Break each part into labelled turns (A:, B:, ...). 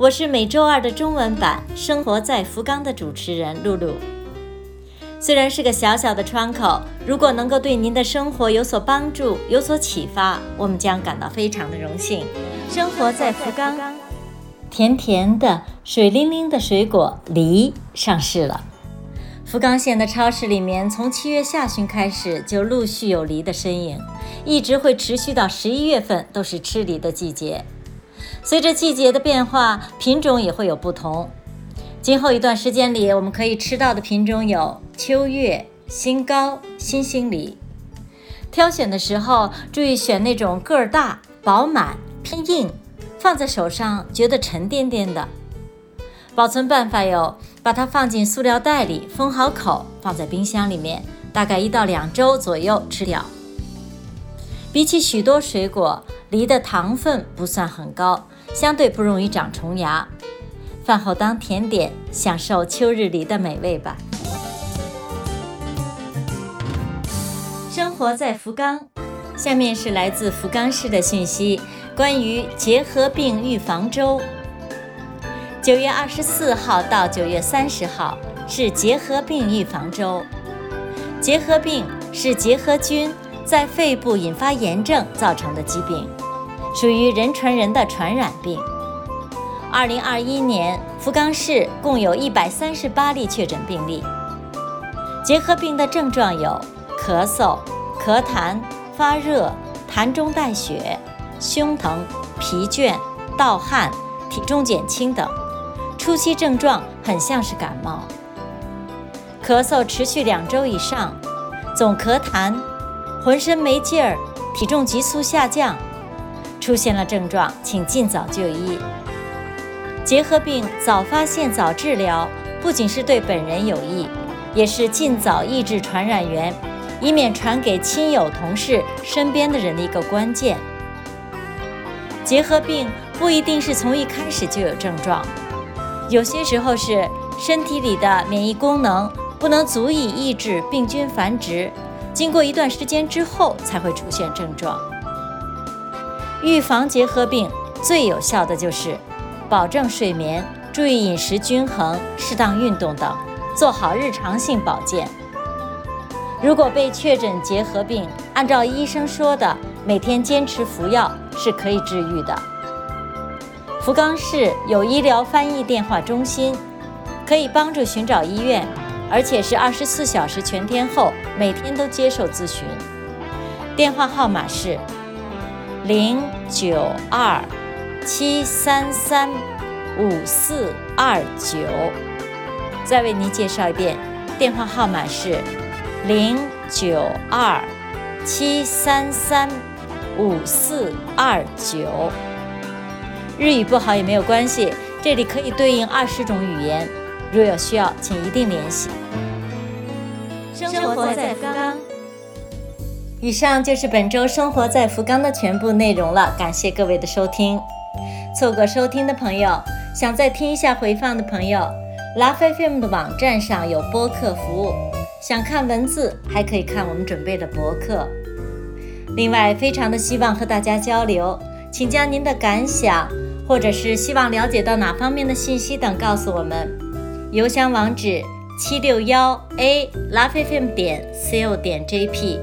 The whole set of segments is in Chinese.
A: 我是每周二的中文版《生活在福冈》的主持人露露。虽然是个小小的窗口，如果能够对您的生活有所帮助、有所启发，我们将感到非常的荣幸。生活在福冈，甜甜的、水灵灵的水果梨上市了。福冈县的超市里面，从七月下旬开始就陆续有梨的身影，一直会持续到十一月份，都是吃梨的季节。随着季节的变化，品种也会有不同。今后一段时间里，我们可以吃到的品种有秋月、新高、新星梨。挑选的时候注意选那种个儿大、饱满、偏硬，放在手上觉得沉甸甸的。保存办法有：把它放进塑料袋里，封好口，放在冰箱里面，大概一到两周左右吃掉。比起许多水果，梨的糖分不算很高，相对不容易长虫牙。饭后当甜点，享受秋日梨的美味吧。生活在福冈，下面是来自福冈市的讯息，关于结核病预防周。九月二十四号到九月三十号是结核病预防周。结核病是结核菌在肺部引发炎症造成的疾病，属于人传人的传染病。二零二一年，福冈市共有一百三十八例确诊病例。结核病的症状有咳嗽、咳痰、发热、痰中带血、胸疼、疲倦、盗汗、体重减轻等。初期症状很像是感冒。咳嗽持续两周以上，总咳痰，浑身没劲儿，体重急速下降。出现了症状，请尽早就医。结核病早发现早治疗，不仅是对本人有益，也是尽早抑制传染源，以免传给亲友、同事、身边的人的一个关键。结核病不一定是从一开始就有症状，有些时候是身体里的免疫功能不能足以抑制病菌繁殖，经过一段时间之后才会出现症状。预防结核病最有效的就是保证睡眠，注意饮食均衡，适当运动等，做好日常性保健。如果被确诊结核病，按照医生说的，每天坚持服药是可以治愈的。福冈市有医疗翻译电话中心，可以帮助寻找医院，而且是二十四小时全天候，每天都接受咨询。电话号码是零九二七三三五四二九。再为您介绍一遍，电话号码是零九二七三三五四二九。日语不好也没有关系，这里可以对应二十种语言。如有需要，请一定联系。生活在福冈。以上就是本周生活在福冈的全部内容了，感谢各位的收听。错过收听的朋友，想再听一下回放的朋友，Love FM 的网站上有播客服务，想看文字还可以看我们准备的博客。另外，非常的希望和大家交流，请将您的感想。或者是希望了解到哪方面的信息等，告诉我们。邮箱网址：七六幺 a lovefm 点 co 点 jp。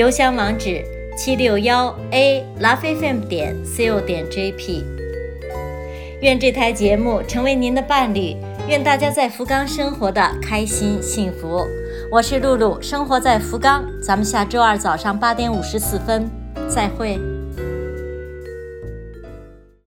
A: 邮箱网址：七六幺 a 拉菲 fm 点 co 点 jp。愿这台节目成为您的伴侣，愿大家在福冈生活的开心幸福。我是露露，生活在福冈，咱们下周二早上八点五十四分再会。